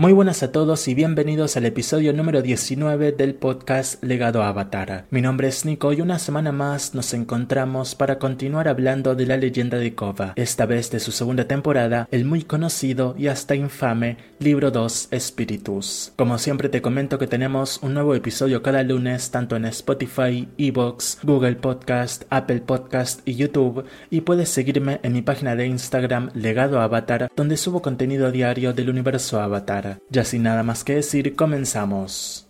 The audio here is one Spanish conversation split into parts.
Muy buenas a todos y bienvenidos al episodio número 19 del podcast Legado Avatar. Mi nombre es Nico y una semana más nos encontramos para continuar hablando de la leyenda de Kova, esta vez de su segunda temporada, el muy conocido y hasta infame Libro 2 Espíritus. Como siempre te comento que tenemos un nuevo episodio cada lunes tanto en Spotify, Evox, Google Podcast, Apple Podcast y YouTube y puedes seguirme en mi página de Instagram Legado Avatar donde subo contenido diario del universo Avatar. Ya sin nada más que decir, comenzamos.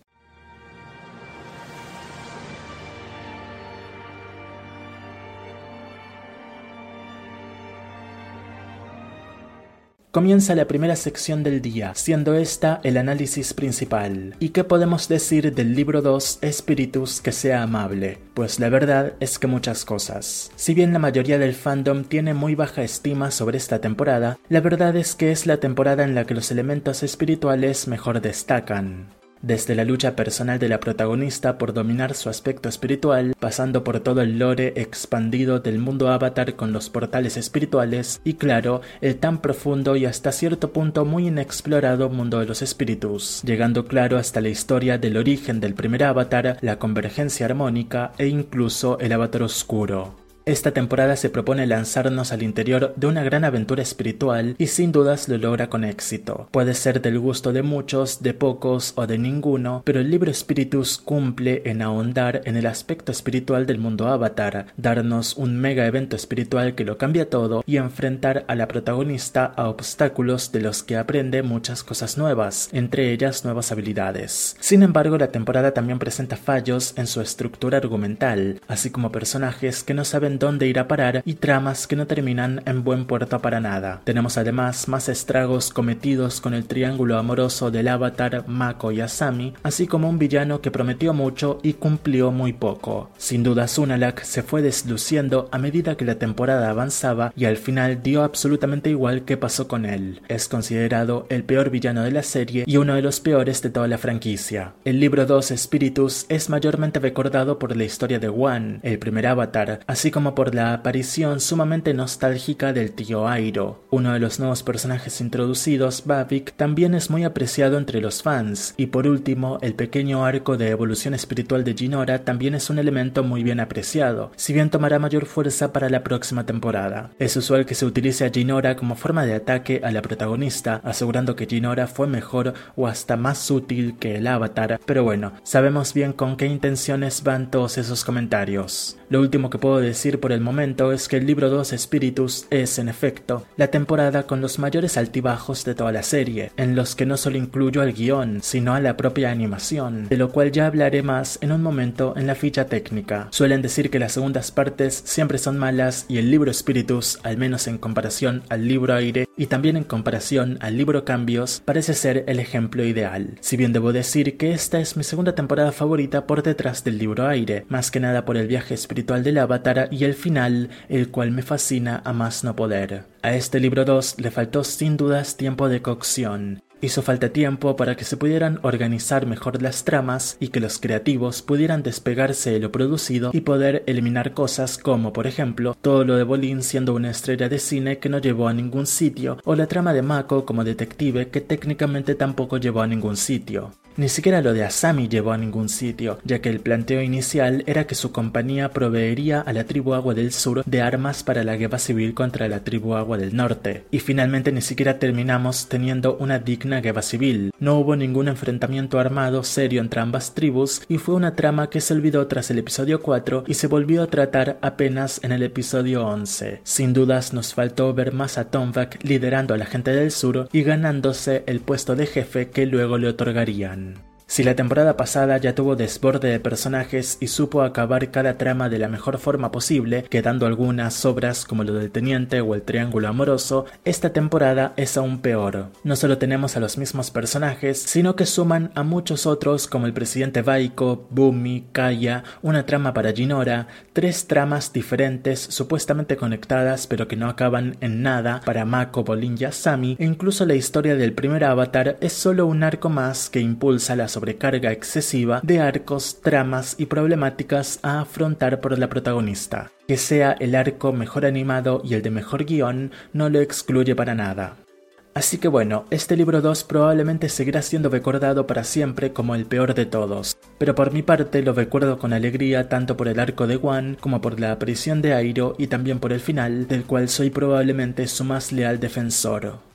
Comienza la primera sección del día, siendo esta el análisis principal. ¿Y qué podemos decir del libro 2 Espíritus que sea amable? Pues la verdad es que muchas cosas. Si bien la mayoría del fandom tiene muy baja estima sobre esta temporada, la verdad es que es la temporada en la que los elementos espirituales mejor destacan desde la lucha personal de la protagonista por dominar su aspecto espiritual, pasando por todo el lore expandido del mundo avatar con los portales espirituales y claro, el tan profundo y hasta cierto punto muy inexplorado mundo de los espíritus, llegando claro hasta la historia del origen del primer avatar, la convergencia armónica e incluso el avatar oscuro. Esta temporada se propone lanzarnos al interior de una gran aventura espiritual y sin dudas lo logra con éxito. Puede ser del gusto de muchos, de pocos o de ninguno, pero el libro Spiritus cumple en ahondar en el aspecto espiritual del mundo avatar, darnos un mega evento espiritual que lo cambia todo y enfrentar a la protagonista a obstáculos de los que aprende muchas cosas nuevas, entre ellas nuevas habilidades. Sin embargo, la temporada también presenta fallos en su estructura argumental, así como personajes que no saben dónde ir a parar y tramas que no terminan en buen puerto para nada. Tenemos además más estragos cometidos con el triángulo amoroso del avatar Mako y Asami, así como un villano que prometió mucho y cumplió muy poco. Sin duda Sunalak se fue desluciendo a medida que la temporada avanzaba y al final dio absolutamente igual qué pasó con él. Es considerado el peor villano de la serie y uno de los peores de toda la franquicia. El libro 2 Spiritus es mayormente recordado por la historia de Wan, el primer avatar, así como como por la aparición sumamente nostálgica del tío Airo. Uno de los nuevos personajes introducidos, Bavik, también es muy apreciado entre los fans, y por último, el pequeño arco de evolución espiritual de Jinora también es un elemento muy bien apreciado, si bien tomará mayor fuerza para la próxima temporada. Es usual que se utilice a Jinora como forma de ataque a la protagonista, asegurando que Jinora fue mejor o hasta más útil que el avatar, pero bueno, sabemos bien con qué intenciones van todos esos comentarios. Lo último que puedo decir por el momento es que el libro 2 Spiritus es, en efecto, la temporada con los mayores altibajos de toda la serie, en los que no solo incluyo al guion, sino a la propia animación, de lo cual ya hablaré más en un momento en la ficha técnica. Suelen decir que las segundas partes siempre son malas y el libro Spiritus, al menos en comparación al libro Aire y también en comparación al libro Cambios, parece ser el ejemplo ideal. Si bien debo decir que esta es mi segunda temporada favorita por detrás del libro Aire, más que nada por el viaje espiritual del avatar y el final, el cual me fascina a más no poder. A este libro 2 le faltó sin dudas tiempo de cocción. Hizo falta tiempo para que se pudieran organizar mejor las tramas y que los creativos pudieran despegarse de lo producido y poder eliminar cosas como, por ejemplo, todo lo de Bolin siendo una estrella de cine que no llevó a ningún sitio, o la trama de Mako como detective que técnicamente tampoco llevó a ningún sitio. Ni siquiera lo de Asami llevó a ningún sitio, ya que el planteo inicial era que su compañía proveería a la tribu Agua del Sur de armas para la guerra civil contra la tribu Agua del Norte, y finalmente ni siquiera terminamos teniendo una digna guerra civil. No hubo ningún enfrentamiento armado serio entre ambas tribus y fue una trama que se olvidó tras el episodio 4 y se volvió a tratar apenas en el episodio 11. Sin dudas nos faltó ver más a Tomvak liderando a la gente del sur y ganándose el puesto de jefe que luego le otorgarían. Si la temporada pasada ya tuvo desborde de personajes y supo acabar cada trama de la mejor forma posible, quedando algunas sobras como lo del teniente o el triángulo amoroso, esta temporada es aún peor. No solo tenemos a los mismos personajes, sino que suman a muchos otros como el presidente Baiko, Bumi, Kaya, una trama para Jinora, tres tramas diferentes supuestamente conectadas pero que no acaban en nada para Mako, Bolin y Asami, e incluso la historia del primer avatar es solo un arco más que impulsa la sobrecarga excesiva de arcos, tramas y problemáticas a afrontar por la protagonista. Que sea el arco mejor animado y el de mejor guion no lo excluye para nada. Así que bueno, este libro 2 probablemente seguirá siendo recordado para siempre como el peor de todos, pero por mi parte lo recuerdo con alegría tanto por el arco de Wan como por la aparición de Airo y también por el final, del cual soy probablemente su más leal defensor.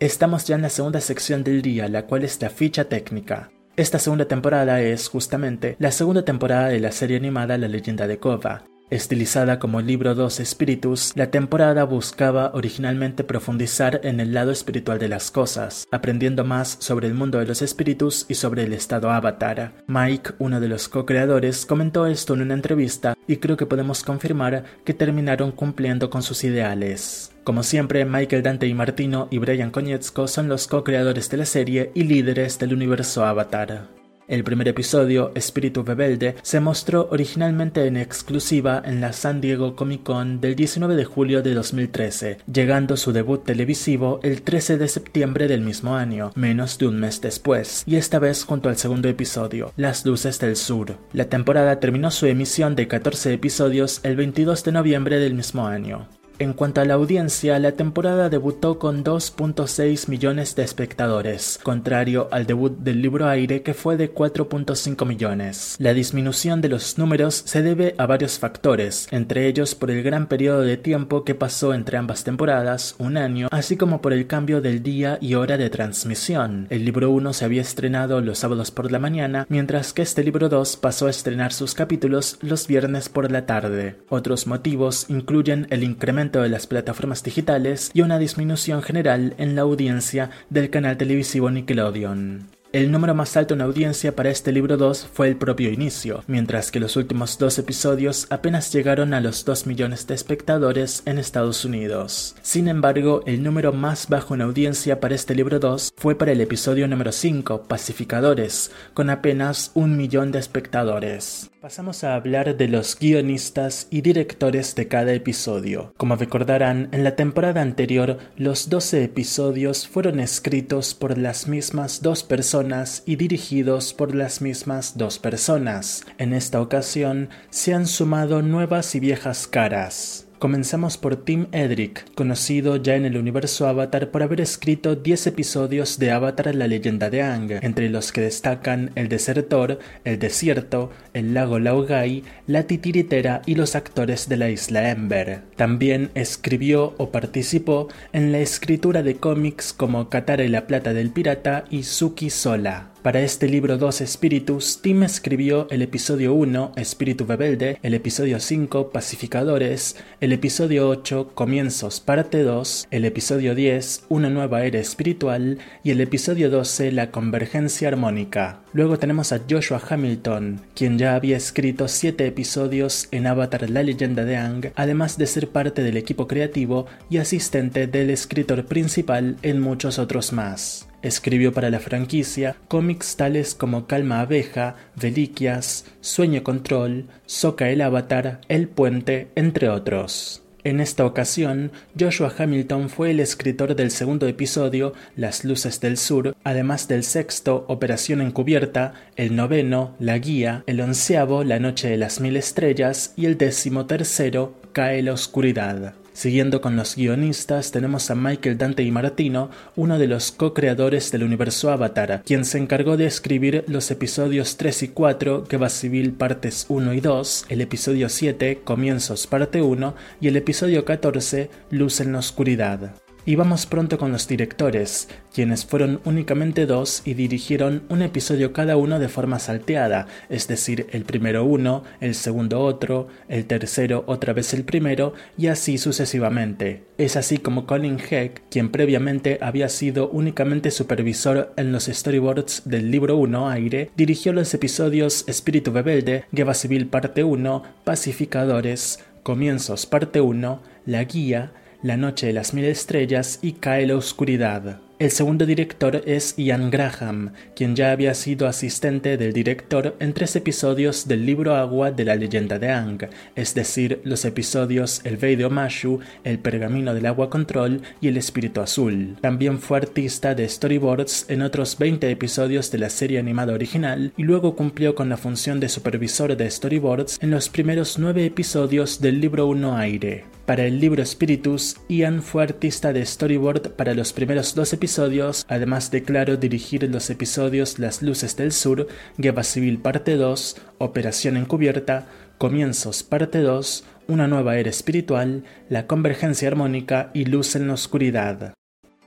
Estamos ya en la segunda sección del día, la cual es la ficha técnica. Esta segunda temporada es, justamente, la segunda temporada de la serie animada La leyenda de Kova. Estilizada como libro 2 Espíritus, la temporada buscaba originalmente profundizar en el lado espiritual de las cosas, aprendiendo más sobre el mundo de los espíritus y sobre el estado avatar. Mike, uno de los co-creadores, comentó esto en una entrevista y creo que podemos confirmar que terminaron cumpliendo con sus ideales. Como siempre, Michael Dante y Martino y Brian Konietzko son los co-creadores de la serie y líderes del universo Avatar. El primer episodio, Espíritu Rebelde, se mostró originalmente en exclusiva en la San Diego Comic Con del 19 de julio de 2013, llegando su debut televisivo el 13 de septiembre del mismo año, menos de un mes después, y esta vez junto al segundo episodio, Las Luces del Sur. La temporada terminó su emisión de 14 episodios el 22 de noviembre del mismo año. En cuanto a la audiencia, la temporada debutó con 2.6 millones de espectadores, contrario al debut del libro Aire que fue de 4.5 millones. La disminución de los números se debe a varios factores, entre ellos por el gran periodo de tiempo que pasó entre ambas temporadas, un año, así como por el cambio del día y hora de transmisión. El libro 1 se había estrenado los sábados por la mañana, mientras que este libro 2 pasó a estrenar sus capítulos los viernes por la tarde. Otros motivos incluyen el incremento de las plataformas digitales y una disminución general en la audiencia del canal televisivo Nickelodeon. El número más alto en audiencia para este libro 2 fue el propio inicio, mientras que los últimos dos episodios apenas llegaron a los 2 millones de espectadores en Estados Unidos. Sin embargo, el número más bajo en audiencia para este libro 2 fue para el episodio número 5, Pacificadores, con apenas un millón de espectadores. Pasamos a hablar de los guionistas y directores de cada episodio. Como recordarán, en la temporada anterior los 12 episodios fueron escritos por las mismas dos personas y dirigidos por las mismas dos personas. En esta ocasión se han sumado nuevas y viejas caras. Comenzamos por Tim Edrick, conocido ya en el universo Avatar por haber escrito 10 episodios de Avatar la leyenda de Ang, entre los que destacan El Desertor, El Desierto, El Lago Laogai, La Titiritera y los actores de la isla Ember. También escribió o participó en la escritura de cómics como Katara y la Plata del Pirata y Suki Sola. Para este libro 2 Espíritus, Tim escribió el episodio 1, Espíritu Rebelde, el episodio 5, Pacificadores, el episodio 8, Comienzos, parte 2, el episodio 10, Una nueva era espiritual, y el episodio 12, La convergencia armónica. Luego tenemos a Joshua Hamilton, quien ya había escrito 7 episodios en Avatar La leyenda de Ang, además de ser parte del equipo creativo y asistente del escritor principal en muchos otros más. Escribió para la franquicia cómics tales como Calma Abeja, Reliquias, Sueño Control, Soca el Avatar, El Puente, entre otros. En esta ocasión, Joshua Hamilton fue el escritor del segundo episodio, Las Luces del Sur, además del sexto, Operación Encubierta, el noveno, La Guía, el onceavo, La Noche de las Mil Estrellas y el décimo tercero, Cae la Oscuridad. Siguiendo con los guionistas, tenemos a Michael Dante y Martino, uno de los co-creadores del universo Avatar, quien se encargó de escribir los episodios 3 y 4, Guerra Civil partes 1 y 2, el episodio 7, Comienzos parte 1 y el episodio 14, Luz en la Oscuridad. Y vamos pronto con los directores, quienes fueron únicamente dos y dirigieron un episodio cada uno de forma salteada, es decir, el primero uno, el segundo otro, el tercero otra vez el primero y así sucesivamente. Es así como Colin Heck, quien previamente había sido únicamente supervisor en los storyboards del libro 1 Aire, dirigió los episodios Espíritu Rebelde, Guerra Civil parte 1, Pacificadores, Comienzos parte 1, La Guía, la noche de las mil estrellas y cae la oscuridad. El segundo director es Ian Graham, quien ya había sido asistente del director en tres episodios del libro Agua de la leyenda de Ang, es decir, los episodios El Vei de Omashu, El Pergamino del Agua Control y El Espíritu Azul. También fue artista de storyboards en otros 20 episodios de la serie animada original y luego cumplió con la función de supervisor de storyboards en los primeros nueve episodios del libro 1 Aire. Para el libro Spiritus, Ian fue artista de storyboard para los primeros dos episodios, además de claro dirigir los episodios Las Luces del Sur, Guerra Civil Parte 2, Operación Encubierta, Comienzos Parte 2, Una nueva era espiritual, La Convergencia Armónica y Luz en la Oscuridad.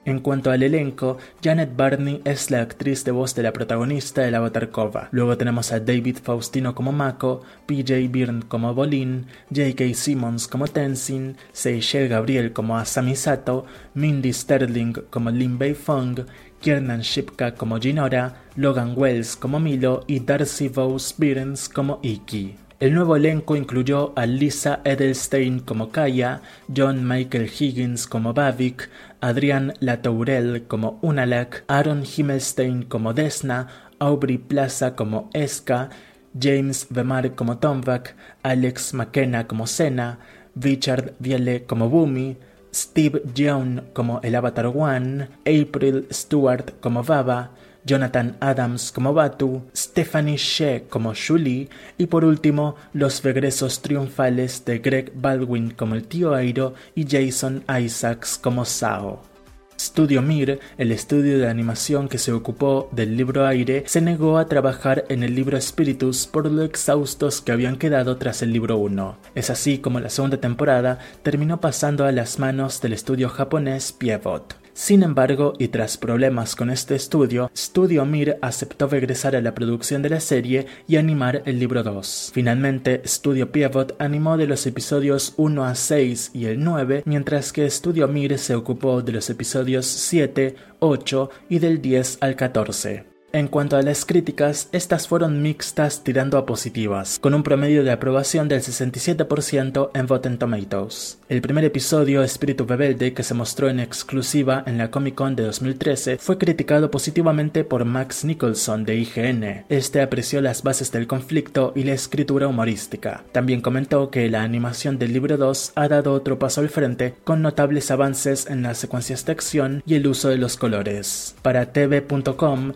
En cuanto al elenco, Janet Barney es la actriz de voz de la protagonista de la Batarkova. Luego tenemos a David Faustino como Mako, PJ Byrne como Bolin, J.K. Simmons como Tenzin, Seychelle Gabriel como Asami Sato, Mindy Sterling como Lin Bei Fong, Kiernan Shipka como Jinora, Logan Wells como Milo y Darcy Vos Byrnes como Iki. El nuevo elenco incluyó a Lisa Edelstein como Kaya, John Michael Higgins como Bavik, Adrián Latourel como Unalak, Aaron Himmelstein como Desna, Aubrey Plaza como Eska, James Vemar como Tomvak, Alex McKenna como Sena, Richard Vielle como Bumi, Steve Young como el Avatar One, April Stewart como Baba, Jonathan Adams como Batu, Stephanie Shea como Julie y por último los regresos triunfales de Greg Baldwin como el tío Airo y Jason Isaacs como Sao. Studio Mir, el estudio de animación que se ocupó del libro Aire, se negó a trabajar en el libro Spiritus por lo exhaustos que habían quedado tras el libro 1. Es así como la segunda temporada terminó pasando a las manos del estudio japonés Pievot. Sin embargo, y tras problemas con este estudio, Studio Mir aceptó regresar a la producción de la serie y animar el libro 2. Finalmente, Studio Pivot animó de los episodios 1 a 6 y el 9, mientras que Studio Mir se ocupó de los episodios 7, 8 y del 10 al 14. En cuanto a las críticas, estas fueron mixtas tirando a positivas, con un promedio de aprobación del 67% en Rotten Tomatoes. El primer episodio, Espíritu Rebelde, que se mostró en exclusiva en la Comic Con de 2013, fue criticado positivamente por Max Nicholson de IGN. Este apreció las bases del conflicto y la escritura humorística. También comentó que la animación del libro 2 ha dado otro paso al frente, con notables avances en las secuencias de acción y el uso de los colores. Para TV.com,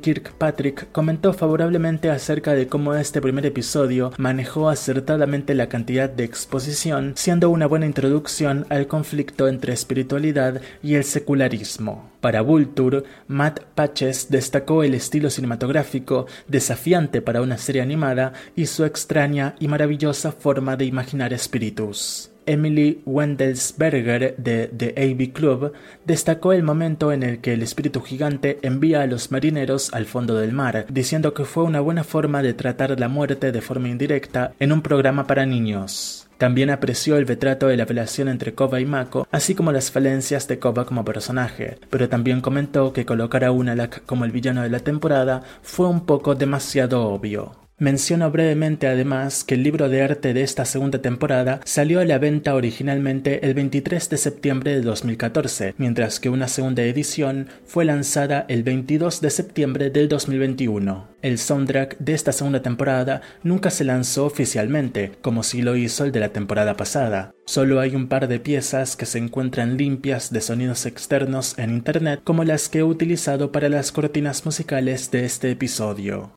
Kirkpatrick comentó favorablemente acerca de cómo este primer episodio manejó acertadamente la cantidad de exposición, siendo una buena introducción al conflicto entre espiritualidad y el secularismo. Para Vulture, Matt Patches destacó el estilo cinematográfico desafiante para una serie animada y su extraña y maravillosa forma de imaginar espíritus. Emily Wendelsberger de The AV Club destacó el momento en el que el espíritu gigante envía a los marineros al fondo del mar, diciendo que fue una buena forma de tratar la muerte de forma indirecta en un programa para niños. También apreció el retrato de la relación entre Koba y Mako, así como las falencias de Koba como personaje, pero también comentó que colocar a Unalak como el villano de la temporada fue un poco demasiado obvio. Menciono brevemente además que el libro de arte de esta segunda temporada salió a la venta originalmente el 23 de septiembre de 2014, mientras que una segunda edición fue lanzada el 22 de septiembre del 2021. El soundtrack de esta segunda temporada nunca se lanzó oficialmente, como si lo hizo el de la temporada pasada. Solo hay un par de piezas que se encuentran limpias de sonidos externos en Internet, como las que he utilizado para las cortinas musicales de este episodio.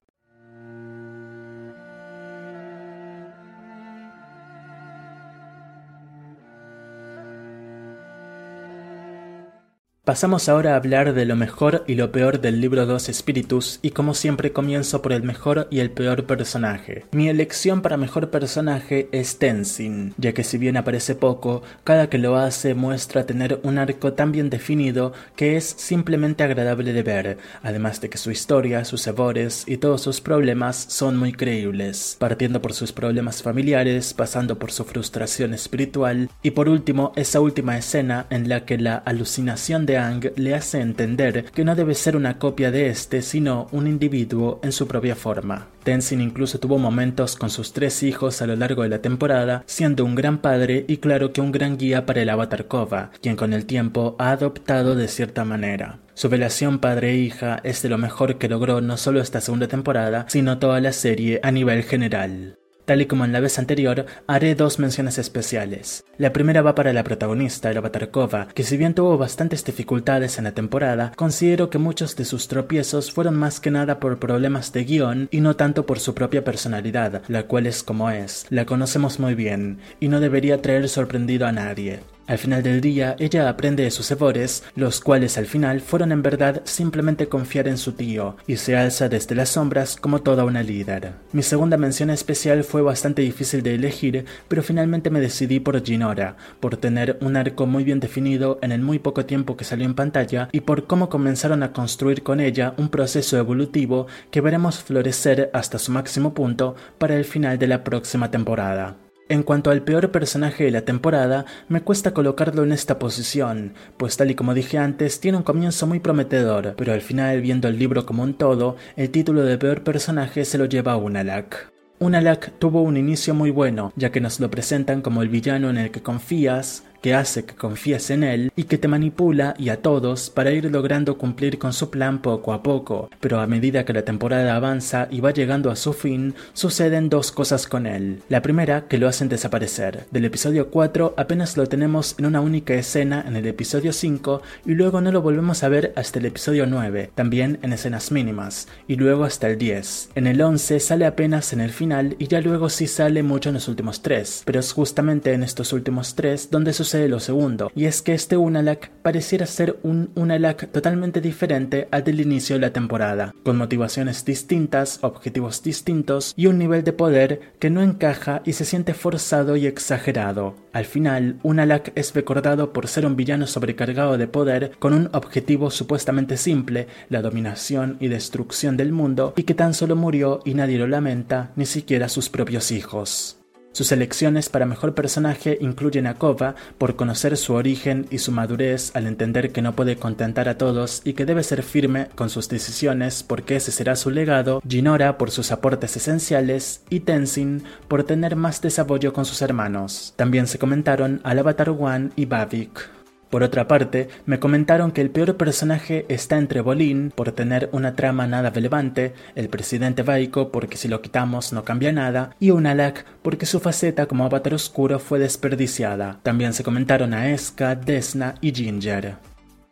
Pasamos ahora a hablar de lo mejor y lo peor del libro 2 Spiritus y como siempre comienzo por el mejor y el peor personaje. Mi elección para mejor personaje es Tenzin, ya que si bien aparece poco, cada que lo hace muestra tener un arco tan bien definido que es simplemente agradable de ver, además de que su historia, sus sabores y todos sus problemas son muy creíbles, partiendo por sus problemas familiares, pasando por su frustración espiritual y por último esa última escena en la que la alucinación de Le hace entender que no debe ser una copia de este, sino un individuo en su propia forma. Tenzin incluso tuvo momentos con sus tres hijos a lo largo de la temporada, siendo un gran padre y claro que un gran guía para el avatar Kova, quien con el tiempo ha adoptado de cierta manera. Su relación padre-hija es de lo mejor que logró no solo esta segunda temporada, sino toda la serie a nivel general. Tal y como en la vez anterior, haré dos menciones especiales. La primera va para la protagonista, el Kova, que si bien tuvo bastantes dificultades en la temporada, considero que muchos de sus tropiezos fueron más que nada por problemas de guion y no tanto por su propia personalidad, la cual es como es, la conocemos muy bien, y no debería traer sorprendido a nadie. Al final del día, ella aprende de sus errores, los cuales al final fueron en verdad simplemente confiar en su tío, y se alza desde las sombras como toda una líder. Mi segunda mención especial fue bastante difícil de elegir, pero finalmente me decidí por Ginora, por tener un arco muy bien definido en el muy poco tiempo que salió en pantalla, y por cómo comenzaron a construir con ella un proceso evolutivo que veremos florecer hasta su máximo punto para el final de la próxima temporada. En cuanto al peor personaje de la temporada, me cuesta colocarlo en esta posición, pues tal y como dije antes, tiene un comienzo muy prometedor, pero al final, viendo el libro como un todo, el título de peor personaje se lo lleva a Unalak. Unalak tuvo un inicio muy bueno, ya que nos lo presentan como el villano en el que confías, que hace que confíes en él y que te manipula y a todos para ir logrando cumplir con su plan poco a poco, pero a medida que la temporada avanza y va llegando a su fin, suceden dos cosas con él. La primera, que lo hacen desaparecer. Del episodio 4 apenas lo tenemos en una única escena en el episodio 5 y luego no lo volvemos a ver hasta el episodio 9, también en escenas mínimas, y luego hasta el 10. En el 11 sale apenas en el final y ya luego sí sale mucho en los últimos 3, pero es justamente en estos últimos 3 donde sus de lo segundo, y es que este Unalak pareciera ser un Unalak totalmente diferente al del inicio de la temporada, con motivaciones distintas, objetivos distintos y un nivel de poder que no encaja y se siente forzado y exagerado. Al final, Unalak es recordado por ser un villano sobrecargado de poder con un objetivo supuestamente simple, la dominación y destrucción del mundo, y que tan solo murió y nadie lo lamenta, ni siquiera sus propios hijos. Sus elecciones para mejor personaje incluyen a Kova por conocer su origen y su madurez al entender que no puede contentar a todos y que debe ser firme con sus decisiones porque ese será su legado, Jinora por sus aportes esenciales y Tenzin por tener más desarrollo con sus hermanos. También se comentaron al Avatar One y Bavik. Por otra parte, me comentaron que el peor personaje está entre Bolin, por tener una trama nada relevante, el presidente Baiko, porque si lo quitamos no cambia nada, y Unalak, porque su faceta como avatar oscuro fue desperdiciada. También se comentaron a Eska, Desna y Ginger.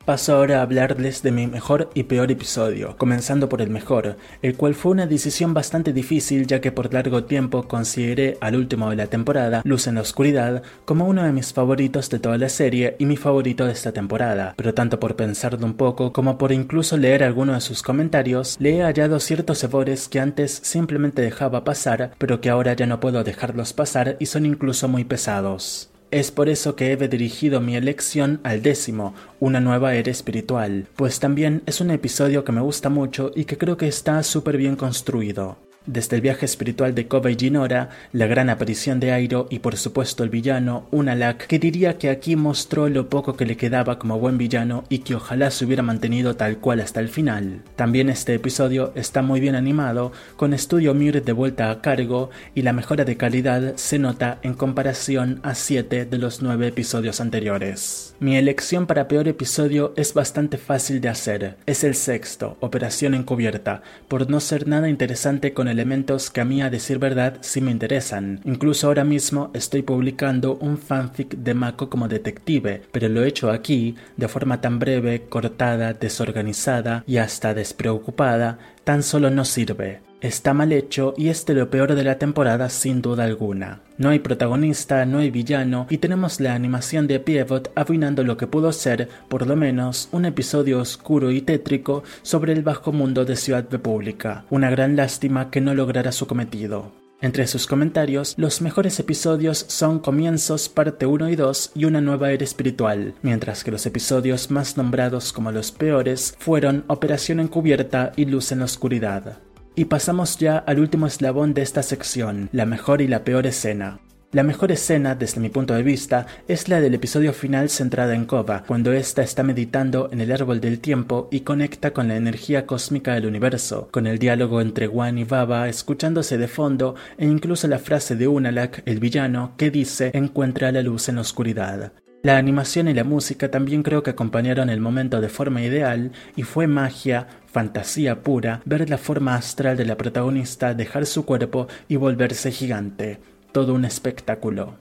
Paso ahora a hablarles de mi mejor y peor episodio, comenzando por el mejor, el cual fue una decisión bastante difícil ya que por largo tiempo consideré al último de la temporada, Luz en la Oscuridad, como uno de mis favoritos de toda la serie y mi favorito de esta temporada, pero tanto por pensarlo un poco como por incluso leer alguno de sus comentarios, le he hallado ciertos errores que antes simplemente dejaba pasar, pero que ahora ya no puedo dejarlos pasar y son incluso muy pesados. Es por eso que he dirigido mi elección al décimo, una nueva era espiritual, pues también es un episodio que me gusta mucho y que creo que está súper bien construido. Desde el viaje espiritual de Koba y Jinora, la gran aparición de Airo y por supuesto el villano, Unalak, que diría que aquí mostró lo poco que le quedaba como buen villano y que ojalá se hubiera mantenido tal cual hasta el final. También este episodio está muy bien animado, con Estudio Mir de vuelta a cargo y la mejora de calidad se nota en comparación a 7 de los 9 episodios anteriores. Mi elección para peor episodio es bastante fácil de hacer. Es el sexto, Operación Encubierta, por no ser nada interesante con el elementos que a mí a decir verdad sí me interesan. Incluso ahora mismo estoy publicando un fanfic de Mako como detective, pero lo he hecho aquí de forma tan breve, cortada, desorganizada y hasta despreocupada, tan solo no sirve. Está mal hecho y es de lo peor de la temporada sin duda alguna. No hay protagonista, no hay villano y tenemos la animación de Pievot arruinando lo que pudo ser, por lo menos, un episodio oscuro y tétrico sobre el bajo mundo de Ciudad República. Una gran lástima que no lograra su cometido. Entre sus comentarios, los mejores episodios son Comienzos, parte 1 y 2 y Una nueva era espiritual, mientras que los episodios más nombrados como los peores fueron Operación encubierta y Luz en la oscuridad. Y pasamos ya al último eslabón de esta sección, la mejor y la peor escena. La mejor escena, desde mi punto de vista, es la del episodio final centrada en Kova, cuando ésta está meditando en el árbol del tiempo y conecta con la energía cósmica del universo, con el diálogo entre Wan y Baba escuchándose de fondo e incluso la frase de Unalak, el villano, que dice encuentra la luz en la oscuridad. La animación y la música también creo que acompañaron el momento de forma ideal y fue magia, fantasía pura, ver la forma astral de la protagonista dejar su cuerpo y volverse gigante todo un espectáculo.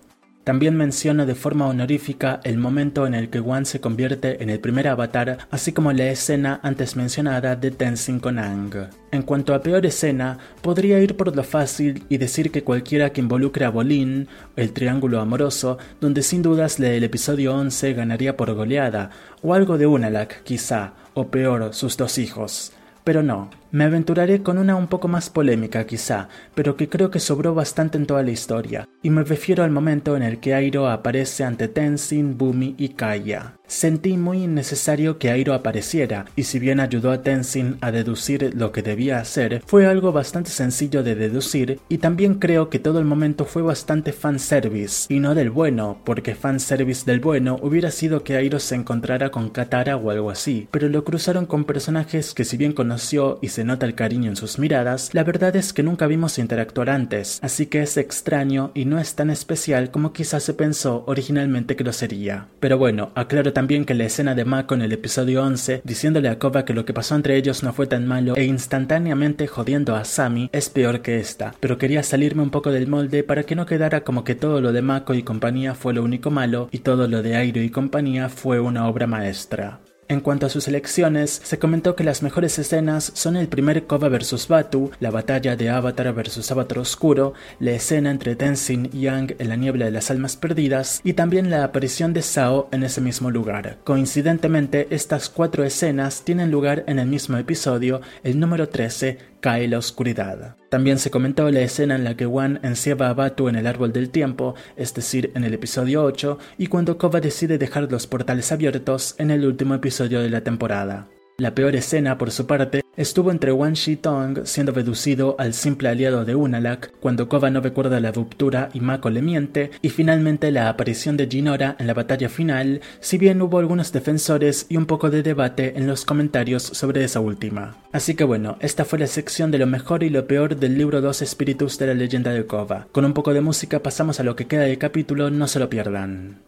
También menciona de forma honorífica el momento en el que Wan se convierte en el primer avatar, así como la escena antes mencionada de Tenzin con Ang. En cuanto a peor escena, podría ir por lo fácil y decir que cualquiera que involucre a Bolin, el triángulo amoroso, donde sin dudas del episodio 11 ganaría por goleada, o algo de Unalak quizá, o peor, sus dos hijos. Pero no, me aventuraré con una un poco más polémica quizá, pero que creo que sobró bastante en toda la historia, y me refiero al momento en el que Airo aparece ante Tenzin, Bumi y Kaya. Sentí muy innecesario que Airo apareciera, y si bien ayudó a Tenzin a deducir lo que debía hacer, fue algo bastante sencillo de deducir, y también creo que todo el momento fue bastante fanservice, y no del bueno, porque fanservice del bueno hubiera sido que Airo se encontrara con Katara o algo así, pero lo cruzaron con personajes que si bien conoció y se nota el cariño en sus miradas, la verdad es que nunca vimos interactuar antes, así que es extraño y no es tan especial como quizás se pensó originalmente que lo sería. Pero bueno, aclaro también que la escena de Mako en el episodio 11, diciéndole a Koba que lo que pasó entre ellos no fue tan malo e instantáneamente jodiendo a Sami, es peor que esta, pero quería salirme un poco del molde para que no quedara como que todo lo de Mako y compañía fue lo único malo y todo lo de Airo y compañía fue una obra maestra. En cuanto a sus elecciones, se comentó que las mejores escenas son el primer Kova vs Batu, la batalla de Avatar vs Avatar Oscuro, la escena entre Tenzin y Yang en la niebla de las almas perdidas y también la aparición de Sao en ese mismo lugar. Coincidentemente, estas cuatro escenas tienen lugar en el mismo episodio, el número 13, cae la oscuridad. También se comentó la escena en la que Wan encierra a Batu en el árbol del tiempo, es decir, en el episodio 8, y cuando Kova decide dejar los portales abiertos en el último episodio de la temporada. La peor escena, por su parte, estuvo entre Wan Shi-tong siendo reducido al simple aliado de Unalak cuando Koba no recuerda la ruptura y Mako le miente, y finalmente la aparición de Jinora en la batalla final, si bien hubo algunos defensores y un poco de debate en los comentarios sobre esa última. Así que bueno, esta fue la sección de lo mejor y lo peor del libro 2 Espíritus de la leyenda de Koba. Con un poco de música pasamos a lo que queda del capítulo, no se lo pierdan.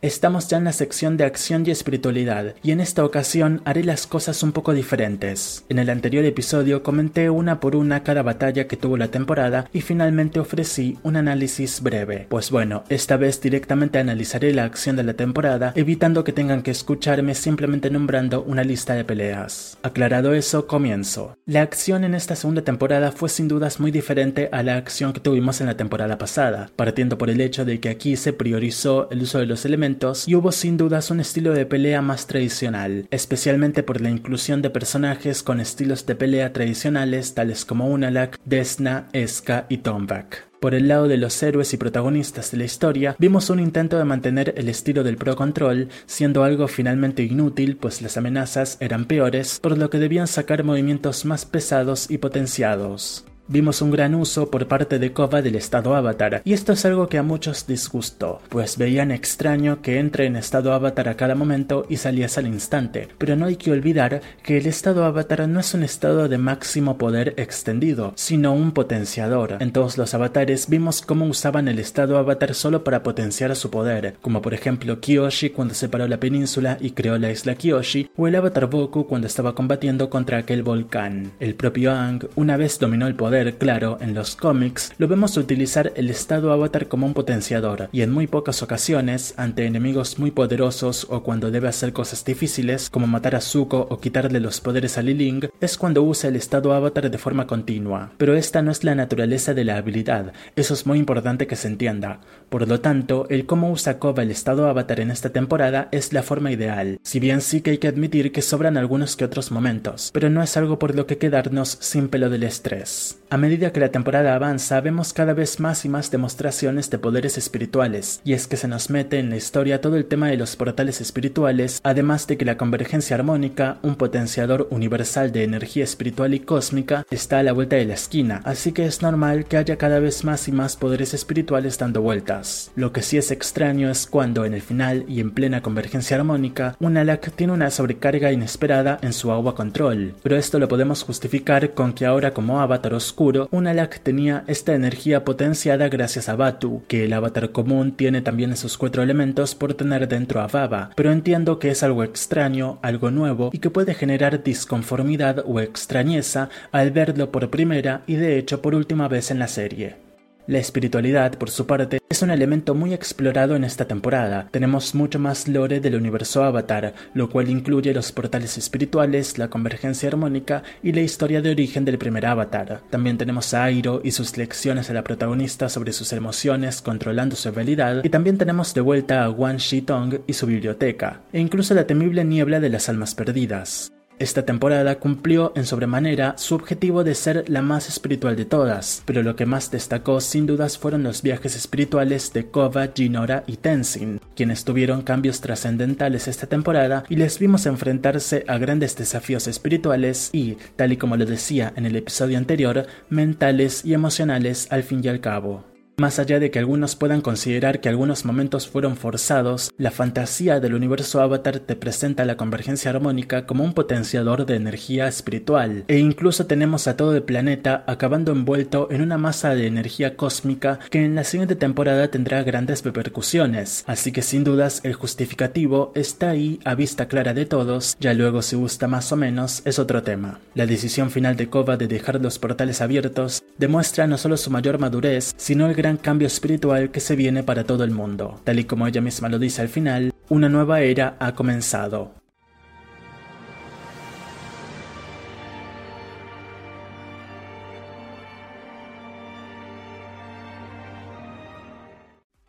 Estamos ya en la sección de acción y espiritualidad, y en esta ocasión haré las cosas un poco diferentes. En el anterior episodio comenté una por una cada batalla que tuvo la temporada y finalmente ofrecí un análisis breve. Pues bueno, esta vez directamente analizaré la acción de la temporada, evitando que tengan que escucharme simplemente nombrando una lista de peleas. Aclarado eso, comienzo. La acción en esta segunda temporada fue sin dudas muy diferente a la acción que tuvimos en la temporada pasada, partiendo por el hecho de que aquí se priorizó el uso de los elementos y hubo sin dudas un estilo de pelea más tradicional, especialmente por la inclusión de personajes con estilos de pelea tradicionales tales como Unalak, Desna, Eska y Tombak. Por el lado de los héroes y protagonistas de la historia, vimos un intento de mantener el estilo del Pro Control, siendo algo finalmente inútil, pues las amenazas eran peores, por lo que debían sacar movimientos más pesados y potenciados. Vimos un gran uso por parte de Kova del estado avatar, y esto es algo que a muchos disgustó, pues veían extraño que entre en estado avatar a cada momento y saliese al instante, pero no hay que olvidar que el estado avatar no es un estado de máximo poder extendido, sino un potenciador. En todos los avatares vimos cómo usaban el estado avatar solo para potenciar su poder, como por ejemplo Kyoshi cuando separó la península y creó la isla Kyoshi, o el avatar Boku cuando estaba combatiendo contra aquel volcán. El propio Ang una vez dominó el poder claro, en los cómics, lo vemos utilizar el estado avatar como un potenciador, y en muy pocas ocasiones, ante enemigos muy poderosos o cuando debe hacer cosas difíciles, como matar a Zuko o quitarle los poderes a Liling, es cuando usa el estado avatar de forma continua. Pero esta no es la naturaleza de la habilidad, eso es muy importante que se entienda. Por lo tanto, el cómo usa Koba el estado avatar en esta temporada es la forma ideal, si bien sí que hay que admitir que sobran algunos que otros momentos, pero no es algo por lo que quedarnos sin pelo del estrés. A medida que la temporada avanza, vemos cada vez más y más demostraciones de poderes espirituales, y es que se nos mete en la historia todo el tema de los portales espirituales, además de que la convergencia armónica, un potenciador universal de energía espiritual y cósmica, está a la vuelta de la esquina, así que es normal que haya cada vez más y más poderes espirituales dando vueltas. Lo que sí es extraño es cuando en el final y en plena convergencia armónica, un Alak tiene una sobrecarga inesperada en su agua control, pero esto lo podemos justificar con que ahora como avatar oscuro un Alak tenía esta energía potenciada gracias a Batu, que el avatar común tiene también esos cuatro elementos por tener dentro a Baba, pero entiendo que es algo extraño, algo nuevo y que puede generar disconformidad o extrañeza al verlo por primera y de hecho por última vez en la serie. La espiritualidad, por su parte, es un elemento muy explorado en esta temporada. Tenemos mucho más lore del universo Avatar, lo cual incluye los portales espirituales, la convergencia armónica y la historia de origen del primer Avatar. También tenemos a Airo y sus lecciones a la protagonista sobre sus emociones, controlando su habilidad, y también tenemos de vuelta a Wan Shi Tong y su biblioteca, e incluso la temible niebla de las almas perdidas. Esta temporada cumplió en sobremanera su objetivo de ser la más espiritual de todas, pero lo que más destacó sin dudas fueron los viajes espirituales de Kova, Jinora y Tenzin, quienes tuvieron cambios trascendentales esta temporada y les vimos enfrentarse a grandes desafíos espirituales y, tal y como lo decía en el episodio anterior, mentales y emocionales al fin y al cabo. Más allá de que algunos puedan considerar que algunos momentos fueron forzados, la fantasía del universo Avatar te presenta la convergencia armónica como un potenciador de energía espiritual, e incluso tenemos a todo el planeta acabando envuelto en una masa de energía cósmica que en la siguiente temporada tendrá grandes repercusiones, así que sin dudas el justificativo está ahí a vista clara de todos, ya luego si gusta más o menos es otro tema. La decisión final de Kova de dejar los portales abiertos demuestra no solo su mayor madurez, sino el gran cambio espiritual que se viene para todo el mundo. Tal y como ella misma lo dice al final, una nueva era ha comenzado.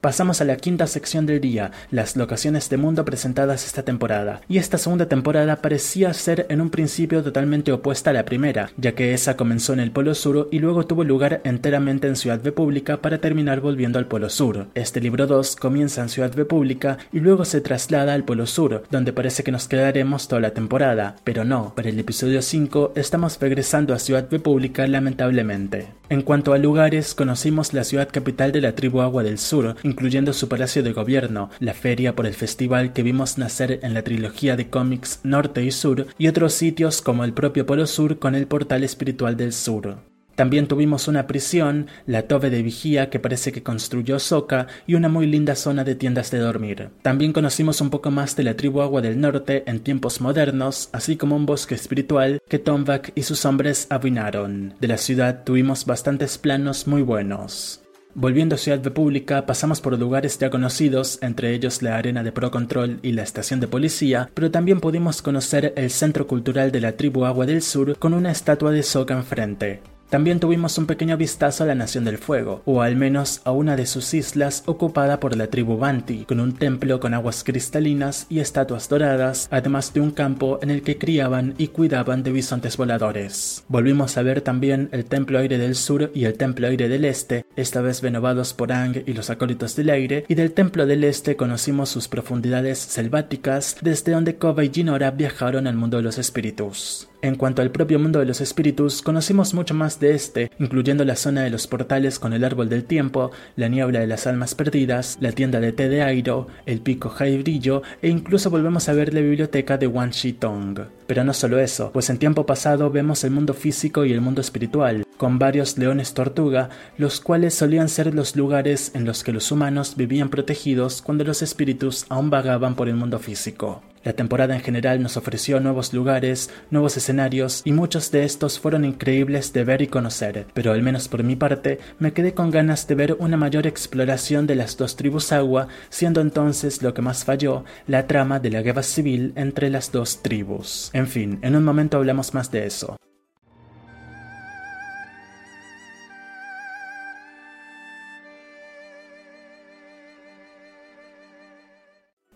Pasamos a la quinta sección del día, las locaciones de mundo presentadas esta temporada. Y esta segunda temporada parecía ser en un principio totalmente opuesta a la primera, ya que esa comenzó en el Polo Sur y luego tuvo lugar enteramente en Ciudad República para terminar volviendo al Polo Sur. Este libro 2 comienza en Ciudad República y luego se traslada al Polo Sur, donde parece que nos quedaremos toda la temporada, pero no, para el episodio 5 estamos regresando a Ciudad República lamentablemente. En cuanto a lugares, conocimos la ciudad capital de la tribu Agua del Sur, incluyendo su palacio de gobierno, la feria por el festival que vimos nacer en la trilogía de cómics Norte y Sur, y otros sitios como el propio Polo Sur con el portal espiritual del Sur. También tuvimos una prisión, la Tove de Vigía que parece que construyó Soka y una muy linda zona de tiendas de dormir. También conocimos un poco más de la tribu Agua del Norte en tiempos modernos, así como un bosque espiritual que Tombak y sus hombres abinaron. De la ciudad tuvimos bastantes planos muy buenos. Volviendo a Ciudad República, pasamos por lugares ya conocidos, entre ellos la arena de Pro Control y la estación de policía, pero también pudimos conocer el centro cultural de la tribu Agua del Sur con una estatua de Soka enfrente. También tuvimos un pequeño vistazo a la Nación del Fuego, o al menos a una de sus islas ocupada por la tribu Banti, con un templo con aguas cristalinas y estatuas doradas, además de un campo en el que criaban y cuidaban de bisontes voladores. Volvimos a ver también el Templo Aire del Sur y el Templo Aire del Este, esta vez renovados por Ang y los acólitos del aire, y del Templo del Este conocimos sus profundidades selváticas, desde donde Koba y Jinora viajaron al mundo de los espíritus. En cuanto al propio mundo de los espíritus, conocimos mucho más de este, incluyendo la zona de los portales con el árbol del tiempo, la niebla de las almas perdidas, la tienda de té de Airo, el pico High Brillo e incluso volvemos a ver la biblioteca de Wan Shi Tong. Pero no solo eso, pues en tiempo pasado vemos el mundo físico y el mundo espiritual, con varios leones tortuga, los cuales solían ser los lugares en los que los humanos vivían protegidos cuando los espíritus aún vagaban por el mundo físico. La temporada en general nos ofreció nuevos lugares, nuevos escenarios y muchos de estos fueron increíbles de ver y conocer, pero al menos por mi parte me quedé con ganas de ver una mayor exploración de las dos tribus agua, siendo entonces lo que más falló la trama de la guerra civil entre las dos tribus. En fin, en un momento hablamos más de eso.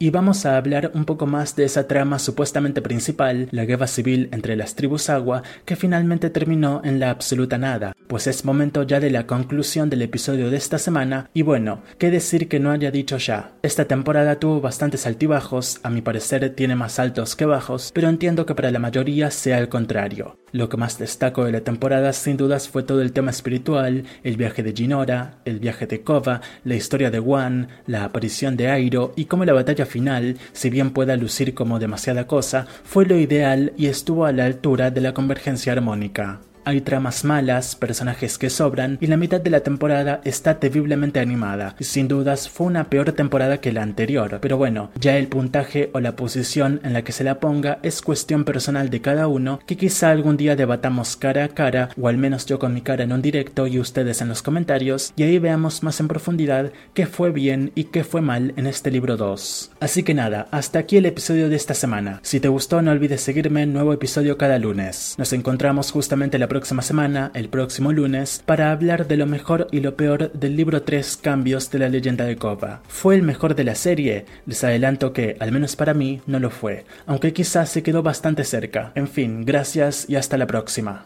Y vamos a hablar un poco más de esa trama supuestamente principal, la guerra civil entre las tribus agua, que finalmente terminó en la absoluta nada, pues es momento ya de la conclusión del episodio de esta semana y bueno, qué decir que no haya dicho ya. Esta temporada tuvo bastantes altibajos, a mi parecer tiene más altos que bajos, pero entiendo que para la mayoría sea el contrario. Lo que más destaco de la temporada sin dudas fue todo el tema espiritual, el viaje de Ginora, el viaje de Kova, la historia de Wan, la aparición de Airo y cómo la batalla final, si bien pueda lucir como demasiada cosa, fue lo ideal y estuvo a la altura de la convergencia armónica. Hay tramas malas, personajes que sobran y la mitad de la temporada está terriblemente animada. Sin dudas fue una peor temporada que la anterior, pero bueno, ya el puntaje o la posición en la que se la ponga es cuestión personal de cada uno que quizá algún día debatamos cara a cara o al menos yo con mi cara en un directo y ustedes en los comentarios y ahí veamos más en profundidad qué fue bien y qué fue mal en este libro 2. Así que nada, hasta aquí el episodio de esta semana. Si te gustó no olvides seguirme nuevo episodio cada lunes. Nos encontramos justamente la próxima semana, el próximo lunes, para hablar de lo mejor y lo peor del libro 3 Cambios de la leyenda de Kova. ¿Fue el mejor de la serie? Les adelanto que, al menos para mí, no lo fue, aunque quizás se quedó bastante cerca. En fin, gracias y hasta la próxima.